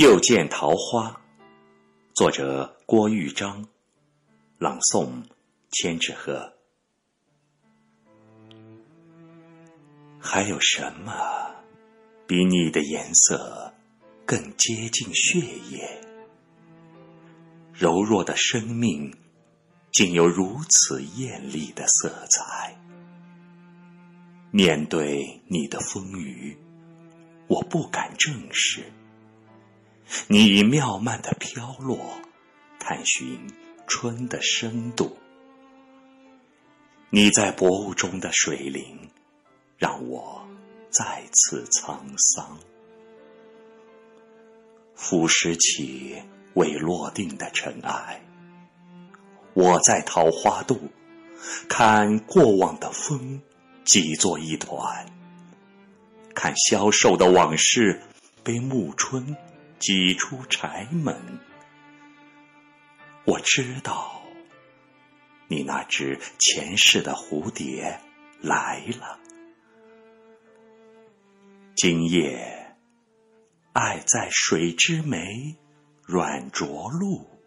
又见桃花，作者郭玉章，朗诵千纸鹤。还有什么比你的颜色更接近血液？柔弱的生命竟有如此艳丽的色彩。面对你的风雨，我不敢正视。你以妙曼的飘落，探寻春的深度。你在薄雾中的水灵，让我再次沧桑。腐蚀起未落定的尘埃。我在桃花渡，看过往的风挤作一团，看消瘦的往事被暮春。挤出柴门，我知道，你那只前世的蝴蝶来了。今夜，爱在水之湄软着陆。